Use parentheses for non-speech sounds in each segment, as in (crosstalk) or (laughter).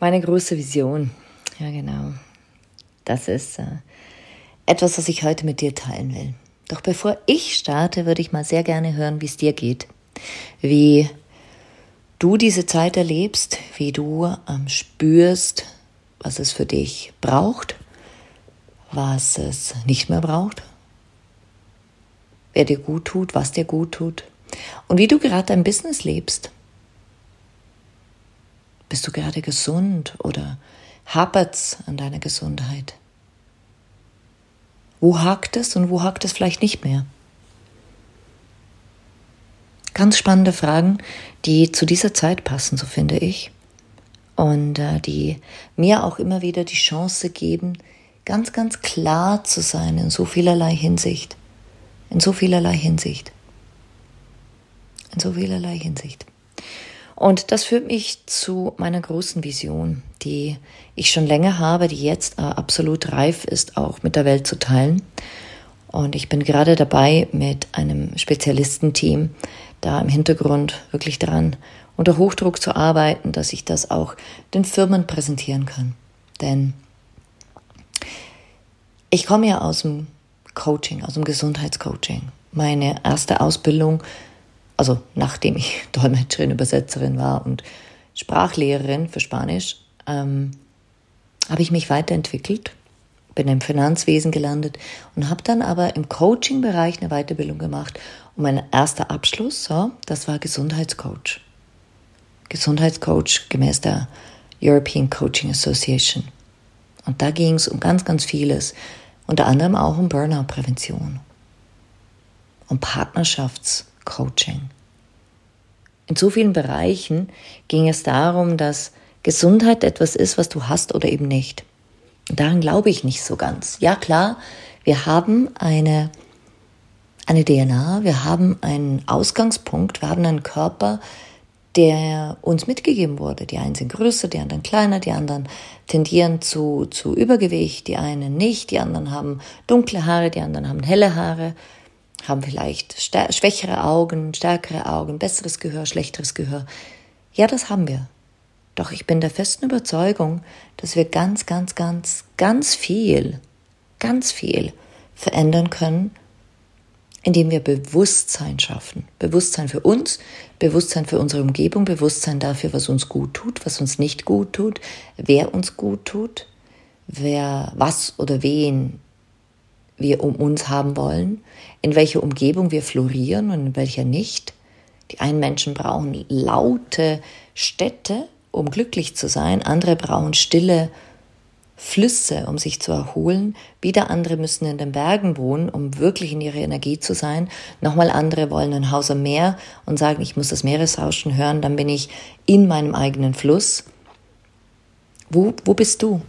Meine große Vision. Ja, genau. Das ist äh, etwas, was ich heute mit dir teilen will. Doch bevor ich starte, würde ich mal sehr gerne hören, wie es dir geht. Wie du diese Zeit erlebst, wie du ähm, spürst, was es für dich braucht, was es nicht mehr braucht, wer dir gut tut, was dir gut tut und wie du gerade dein Business lebst. Bist du gerade gesund oder hapert's an deiner Gesundheit? Wo hakt es und wo hakt es vielleicht nicht mehr? Ganz spannende Fragen, die zu dieser Zeit passen, so finde ich. Und äh, die mir auch immer wieder die Chance geben, ganz, ganz klar zu sein in so vielerlei Hinsicht. In so vielerlei Hinsicht. In so vielerlei Hinsicht. Und das führt mich zu meiner großen Vision, die ich schon länger habe, die jetzt äh, absolut reif ist, auch mit der Welt zu teilen. Und ich bin gerade dabei, mit einem Spezialistenteam da im Hintergrund wirklich dran, unter Hochdruck zu arbeiten, dass ich das auch den Firmen präsentieren kann. Denn ich komme ja aus dem Coaching, aus dem Gesundheitscoaching. Meine erste Ausbildung, also nachdem ich (laughs) Dolmetscherin, Übersetzerin war und Sprachlehrerin für Spanisch, ähm, habe ich mich weiterentwickelt bin im Finanzwesen gelandet und habe dann aber im Coaching-Bereich eine Weiterbildung gemacht. Und mein erster Abschluss, so, das war Gesundheitscoach. Gesundheitscoach gemäß der European Coaching Association. Und da ging es um ganz, ganz vieles, unter anderem auch um Burnout-Prävention, um Partnerschaftscoaching. In so vielen Bereichen ging es darum, dass Gesundheit etwas ist, was du hast oder eben nicht. Daran glaube ich nicht so ganz. Ja klar, wir haben eine, eine DNA, wir haben einen Ausgangspunkt, wir haben einen Körper, der uns mitgegeben wurde. Die einen sind größer, die anderen kleiner, die anderen tendieren zu, zu Übergewicht, die einen nicht, die anderen haben dunkle Haare, die anderen haben helle Haare, haben vielleicht schwächere Augen, stärkere Augen, besseres Gehör, schlechteres Gehör. Ja, das haben wir. Doch ich bin der festen Überzeugung, dass wir ganz, ganz, ganz, ganz viel, ganz viel verändern können, indem wir Bewusstsein schaffen. Bewusstsein für uns, Bewusstsein für unsere Umgebung, Bewusstsein dafür, was uns gut tut, was uns nicht gut tut, wer uns gut tut, wer was oder wen wir um uns haben wollen, in welcher Umgebung wir florieren und in welcher nicht. Die einen Menschen brauchen laute Städte, um glücklich zu sein, andere brauchen stille Flüsse, um sich zu erholen, wieder andere müssen in den Bergen wohnen, um wirklich in ihrer Energie zu sein, nochmal andere wollen ein Haus am Meer und sagen, ich muss das Meeresrauschen hören, dann bin ich in meinem eigenen Fluss. Wo, wo bist du?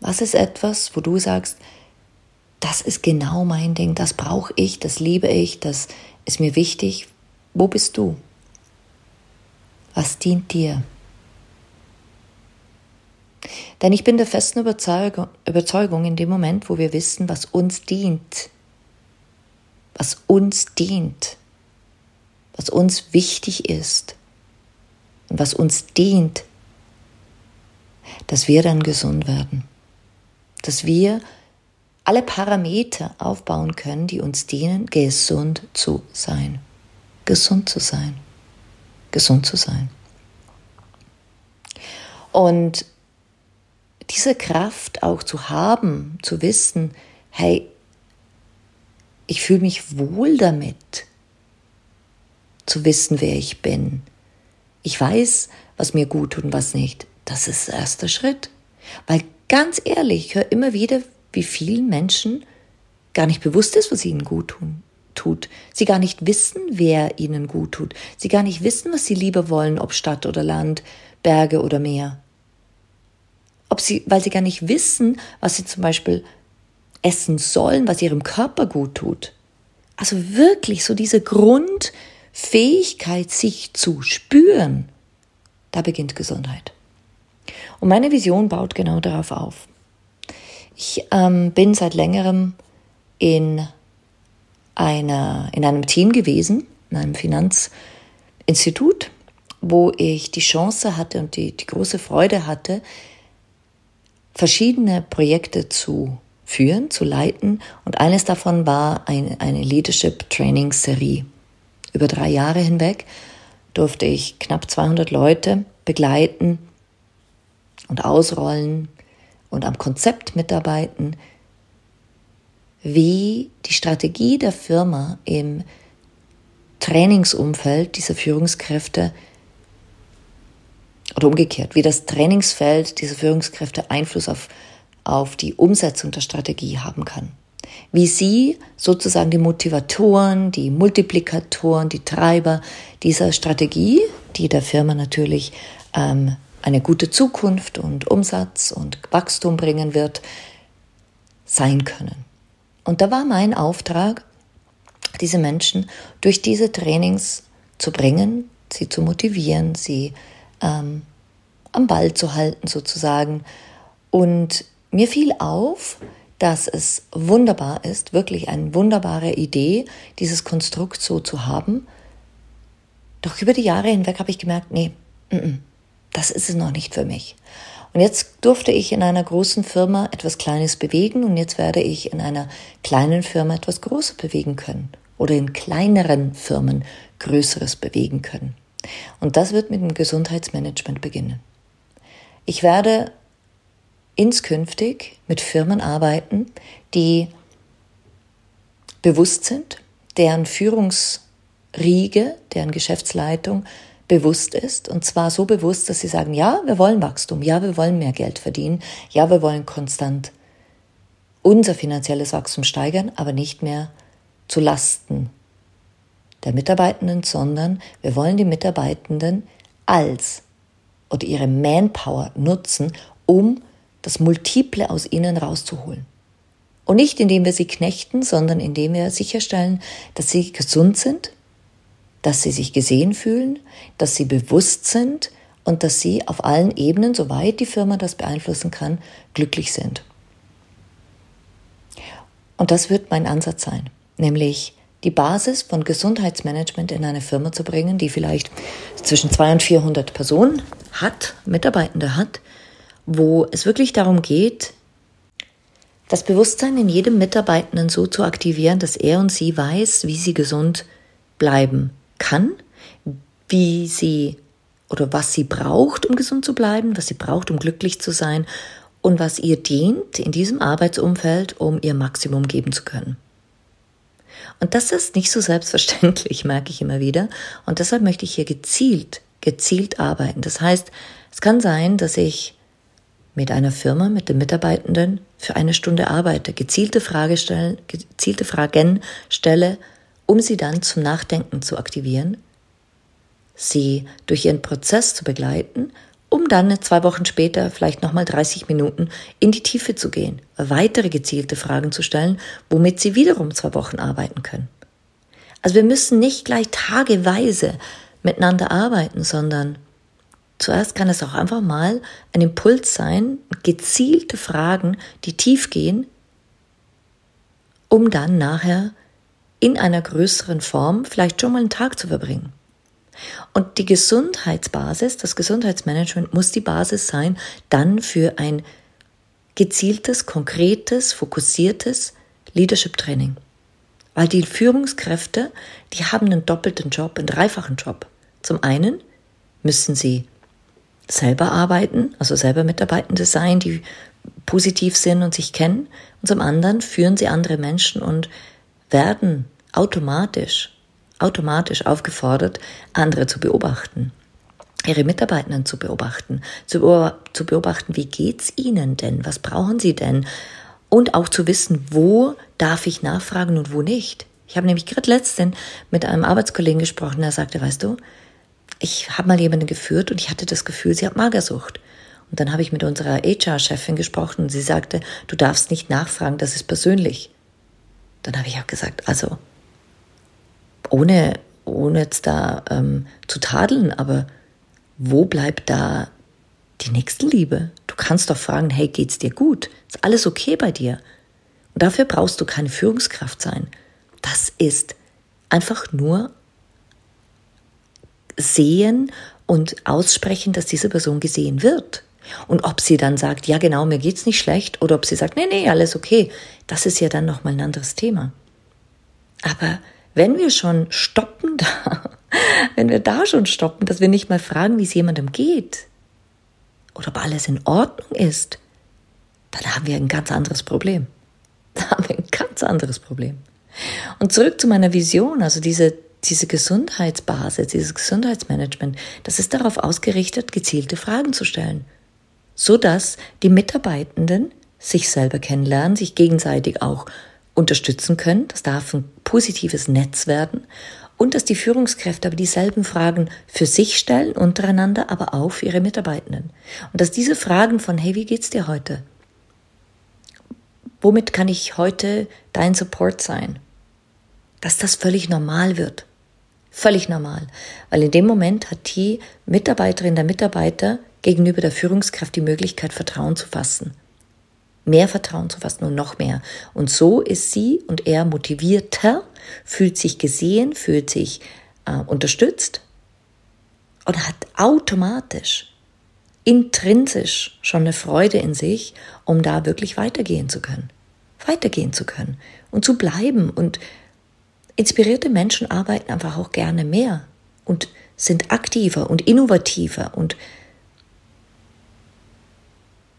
Was ist etwas, wo du sagst, das ist genau mein Ding, das brauche ich, das liebe ich, das ist mir wichtig. Wo bist du? Was dient dir? Denn ich bin der festen Überzeugung, in dem Moment, wo wir wissen, was uns dient, was uns dient, was uns wichtig ist und was uns dient, dass wir dann gesund werden, dass wir alle Parameter aufbauen können, die uns dienen, gesund zu sein, gesund zu sein gesund zu sein. Und diese Kraft auch zu haben, zu wissen, hey, ich fühle mich wohl damit, zu wissen, wer ich bin. Ich weiß, was mir gut tut und was nicht. Das ist der erste Schritt. Weil ganz ehrlich, ich höre immer wieder, wie vielen Menschen gar nicht bewusst ist, was ihnen gut tun, tut. Sie gar nicht wissen, wer ihnen gut tut. Sie gar nicht wissen, was sie lieber wollen, ob Stadt oder Land, Berge oder Meer. Ob sie, weil sie gar nicht wissen, was sie zum Beispiel essen sollen, was ihrem Körper gut tut. Also wirklich so diese Grundfähigkeit, sich zu spüren, da beginnt Gesundheit. Und meine Vision baut genau darauf auf. Ich ähm, bin seit längerem in, einer, in einem Team gewesen, in einem Finanzinstitut, wo ich die Chance hatte und die, die große Freude hatte, verschiedene Projekte zu führen, zu leiten. Und eines davon war eine, eine Leadership Training Serie. Über drei Jahre hinweg durfte ich knapp 200 Leute begleiten und ausrollen und am Konzept mitarbeiten, wie die Strategie der Firma im Trainingsumfeld dieser Führungskräfte oder umgekehrt, wie das Trainingsfeld dieser Führungskräfte Einfluss auf, auf die Umsetzung der Strategie haben kann. Wie sie sozusagen die Motivatoren, die Multiplikatoren, die Treiber dieser Strategie, die der Firma natürlich ähm, eine gute Zukunft und Umsatz und Wachstum bringen wird, sein können. Und da war mein Auftrag, diese Menschen durch diese Trainings zu bringen, sie zu motivieren, sie ähm, am Ball zu halten sozusagen. Und mir fiel auf, dass es wunderbar ist, wirklich eine wunderbare Idee, dieses Konstrukt so zu haben. Doch über die Jahre hinweg habe ich gemerkt, nee, n -n, das ist es noch nicht für mich. Und jetzt durfte ich in einer großen Firma etwas Kleines bewegen und jetzt werde ich in einer kleinen Firma etwas Großes bewegen können oder in kleineren Firmen Größeres bewegen können. Und das wird mit dem Gesundheitsmanagement beginnen. Ich werde inskünftig mit Firmen arbeiten, die bewusst sind, deren Führungsriege, deren Geschäftsleitung bewusst ist. Und zwar so bewusst, dass sie sagen, ja, wir wollen Wachstum, ja, wir wollen mehr Geld verdienen, ja, wir wollen konstant unser finanzielles Wachstum steigern, aber nicht mehr zu Lasten der Mitarbeitenden, sondern wir wollen die Mitarbeitenden als oder ihre Manpower nutzen, um das Multiple aus ihnen rauszuholen. Und nicht indem wir sie knechten, sondern indem wir sicherstellen, dass sie gesund sind, dass sie sich gesehen fühlen, dass sie bewusst sind und dass sie auf allen Ebenen, soweit die Firma das beeinflussen kann, glücklich sind. Und das wird mein Ansatz sein, nämlich die Basis von Gesundheitsmanagement in eine Firma zu bringen, die vielleicht zwischen 200 und 400 Personen hat, Mitarbeitende hat, wo es wirklich darum geht, das Bewusstsein in jedem Mitarbeitenden so zu aktivieren, dass er und sie weiß, wie sie gesund bleiben kann, wie sie oder was sie braucht, um gesund zu bleiben, was sie braucht, um glücklich zu sein und was ihr dient in diesem Arbeitsumfeld, um ihr Maximum geben zu können. Und das ist nicht so selbstverständlich, (laughs) merke ich immer wieder. Und deshalb möchte ich hier gezielt, gezielt arbeiten. Das heißt, es kann sein, dass ich mit einer Firma, mit den Mitarbeitenden für eine Stunde arbeite, gezielte, Frage stellen, gezielte Fragen stelle, um sie dann zum Nachdenken zu aktivieren, sie durch ihren Prozess zu begleiten um dann zwei Wochen später vielleicht nochmal 30 Minuten in die Tiefe zu gehen, weitere gezielte Fragen zu stellen, womit Sie wiederum zwei Wochen arbeiten können. Also wir müssen nicht gleich tageweise miteinander arbeiten, sondern zuerst kann es auch einfach mal ein Impuls sein, gezielte Fragen, die tief gehen, um dann nachher in einer größeren Form vielleicht schon mal einen Tag zu verbringen. Und die Gesundheitsbasis, das Gesundheitsmanagement muss die Basis sein dann für ein gezieltes, konkretes, fokussiertes Leadership Training. Weil die Führungskräfte, die haben einen doppelten Job, einen dreifachen Job. Zum einen müssen sie selber arbeiten, also selber Mitarbeitende sein, die positiv sind und sich kennen. Und zum anderen führen sie andere Menschen und werden automatisch, automatisch aufgefordert, andere zu beobachten ihre Mitarbeitenden zu beobachten, zu, zu beobachten, wie geht's ihnen denn, was brauchen sie denn und auch zu wissen, wo darf ich nachfragen und wo nicht. Ich habe nämlich gerade letztens mit einem Arbeitskollegen gesprochen, der sagte, weißt du, ich habe mal jemanden geführt und ich hatte das Gefühl, sie hat Magersucht. Und dann habe ich mit unserer HR-Chefin gesprochen und sie sagte, du darfst nicht nachfragen, das ist persönlich. Dann habe ich auch gesagt, also ohne, ohne jetzt da ähm, zu tadeln, aber wo bleibt da die Nächstenliebe? Du kannst doch fragen, hey, geht's dir gut? Ist alles okay bei dir? Und dafür brauchst du keine Führungskraft sein. Das ist einfach nur sehen und aussprechen, dass diese Person gesehen wird. Und ob sie dann sagt, ja genau, mir geht's nicht schlecht, oder ob sie sagt, nee, nee, alles okay, das ist ja dann nochmal ein anderes Thema. Aber wenn wir schon stoppen da, (laughs) wenn wir da schon stoppen, dass wir nicht mal fragen, wie es jemandem geht oder ob alles in Ordnung ist, dann haben wir ein ganz anderes Problem. (laughs) Da haben wir ein ganz anderes Problem. Und zurück zu meiner Vision, also diese, diese Gesundheitsbasis, dieses Gesundheitsmanagement, das ist darauf ausgerichtet, gezielte Fragen zu stellen, so dass die Mitarbeitenden sich selber kennenlernen, sich gegenseitig auch unterstützen können. Das darf ein positives Netz werden und dass die Führungskräfte aber dieselben Fragen für sich stellen, untereinander, aber auch für ihre Mitarbeitenden. Und dass diese Fragen von, hey, wie geht's dir heute? Womit kann ich heute dein Support sein? Dass das völlig normal wird. Völlig normal. Weil in dem Moment hat die Mitarbeiterin, der Mitarbeiter gegenüber der Führungskraft die Möglichkeit, Vertrauen zu fassen mehr Vertrauen zu fassen und noch mehr. Und so ist sie und er motivierter, fühlt sich gesehen, fühlt sich äh, unterstützt und hat automatisch, intrinsisch schon eine Freude in sich, um da wirklich weitergehen zu können. Weitergehen zu können und zu bleiben. Und inspirierte Menschen arbeiten einfach auch gerne mehr und sind aktiver und innovativer und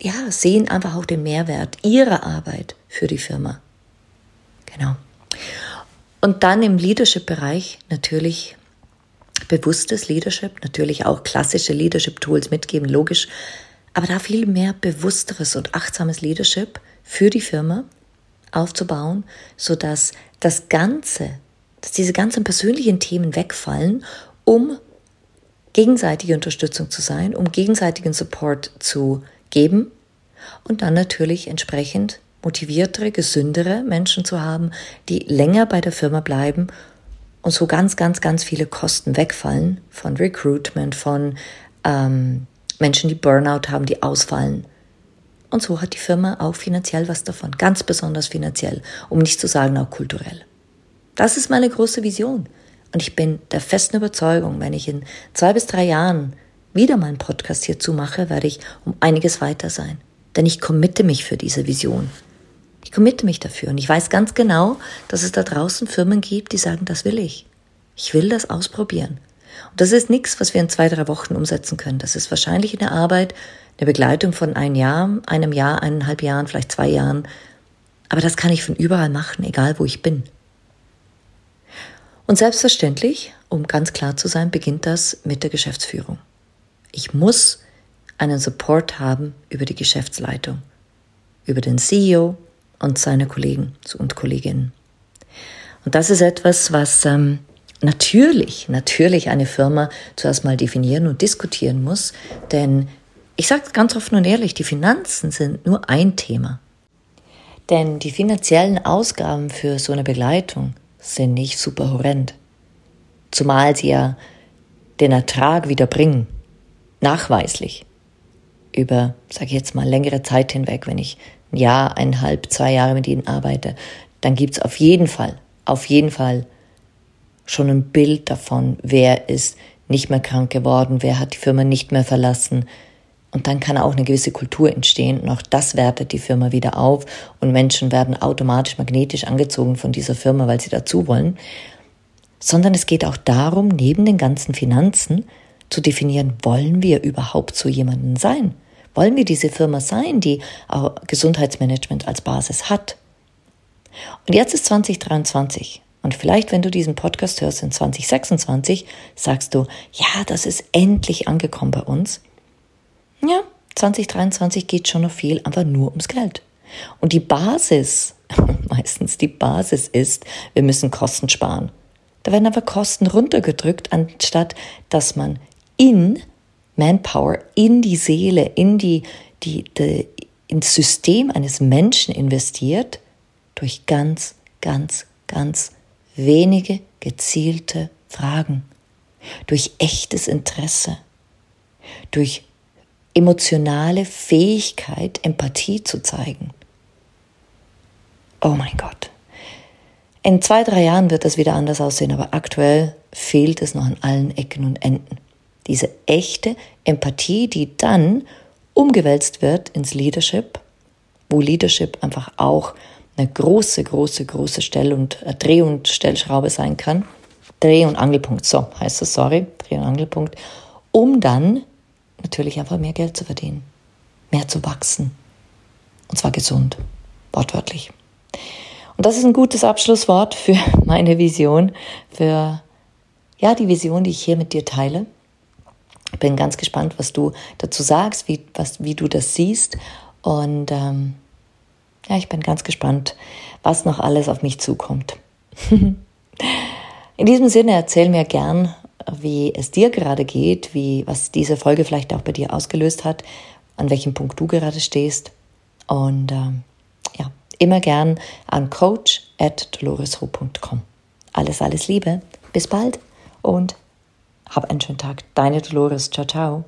ja, sehen einfach auch den Mehrwert ihrer Arbeit für die Firma. Genau. Und dann im Leadership-Bereich natürlich bewusstes Leadership, natürlich auch klassische Leadership-Tools mitgeben, logisch, aber da viel mehr bewussteres und achtsames Leadership für die Firma aufzubauen, so dass das Ganze, dass diese ganzen persönlichen Themen wegfallen, um gegenseitige Unterstützung zu sein, um gegenseitigen Support zu geben und dann natürlich entsprechend motiviertere, gesündere Menschen zu haben, die länger bei der Firma bleiben und so ganz, ganz, ganz viele Kosten wegfallen von Recruitment, von ähm, Menschen, die Burnout haben, die ausfallen. Und so hat die Firma auch finanziell was davon, ganz besonders finanziell, um nicht zu sagen auch kulturell. Das ist meine große Vision. Und ich bin der festen Überzeugung, wenn ich in zwei bis drei Jahren wieder meinen Podcast hierzu mache, werde ich um einiges weiter sein. Denn ich committe mich für diese Vision. Ich committe mich dafür. Und ich weiß ganz genau, dass es da draußen Firmen gibt, die sagen, das will ich. Ich will das ausprobieren. Und das ist nichts, was wir in zwei, drei Wochen umsetzen können. Das ist wahrscheinlich eine Arbeit, eine Begleitung von ein Jahr, einem Jahr, eineinhalb Jahren, vielleicht zwei Jahren. Aber das kann ich von überall machen, egal wo ich bin. Und selbstverständlich, um ganz klar zu sein, beginnt das mit der Geschäftsführung. Ich muss einen Support haben über die Geschäftsleitung, über den CEO und seine Kollegen und Kolleginnen. Und das ist etwas, was ähm, natürlich, natürlich eine Firma zuerst mal definieren und diskutieren muss, denn ich sage ganz offen und ehrlich, die Finanzen sind nur ein Thema. Denn die finanziellen Ausgaben für so eine Begleitung sind nicht super horrend. Zumal sie ja den Ertrag wieder bringen nachweislich über, sage ich jetzt mal, längere Zeit hinweg, wenn ich ein Jahr, eineinhalb, zwei Jahre mit ihnen arbeite, dann gibt es auf jeden Fall, auf jeden Fall schon ein Bild davon, wer ist nicht mehr krank geworden, wer hat die Firma nicht mehr verlassen. Und dann kann auch eine gewisse Kultur entstehen und auch das wertet die Firma wieder auf und Menschen werden automatisch magnetisch angezogen von dieser Firma, weil sie dazu wollen. Sondern es geht auch darum, neben den ganzen Finanzen, zu definieren, wollen wir überhaupt so jemanden sein? Wollen wir diese Firma sein, die Gesundheitsmanagement als Basis hat? Und jetzt ist 2023. Und vielleicht, wenn du diesen Podcast hörst in 2026, sagst du, ja, das ist endlich angekommen bei uns. Ja, 2023 geht schon noch viel, aber nur ums Geld. Und die Basis, (laughs) meistens die Basis ist, wir müssen Kosten sparen. Da werden aber Kosten runtergedrückt, anstatt dass man in Manpower, in die Seele, in die, die, die, ins System eines Menschen investiert, durch ganz, ganz, ganz wenige gezielte Fragen, durch echtes Interesse, durch emotionale Fähigkeit, Empathie zu zeigen. Oh mein Gott. In zwei, drei Jahren wird das wieder anders aussehen, aber aktuell fehlt es noch an allen Ecken und Enden. Diese echte Empathie, die dann umgewälzt wird ins Leadership, wo Leadership einfach auch eine große, große, große Stell- und äh, Dreh- und Stellschraube sein kann. Dreh- und Angelpunkt, so heißt es, sorry, Dreh- und Angelpunkt, um dann natürlich einfach mehr Geld zu verdienen, mehr zu wachsen. Und zwar gesund, wortwörtlich. Und das ist ein gutes Abschlusswort für (laughs) meine Vision, für ja, die Vision, die ich hier mit dir teile. Bin ganz gespannt, was du dazu sagst, wie, was, wie du das siehst. Und ähm, ja, ich bin ganz gespannt, was noch alles auf mich zukommt. (laughs) In diesem Sinne erzähl mir gern, wie es dir gerade geht, wie, was diese Folge vielleicht auch bei dir ausgelöst hat, an welchem Punkt du gerade stehst. Und ähm, ja, immer gern an coach. Alles, alles Liebe. Bis bald und hab einen schönen Tag. Deine Dolores. Ciao, ciao.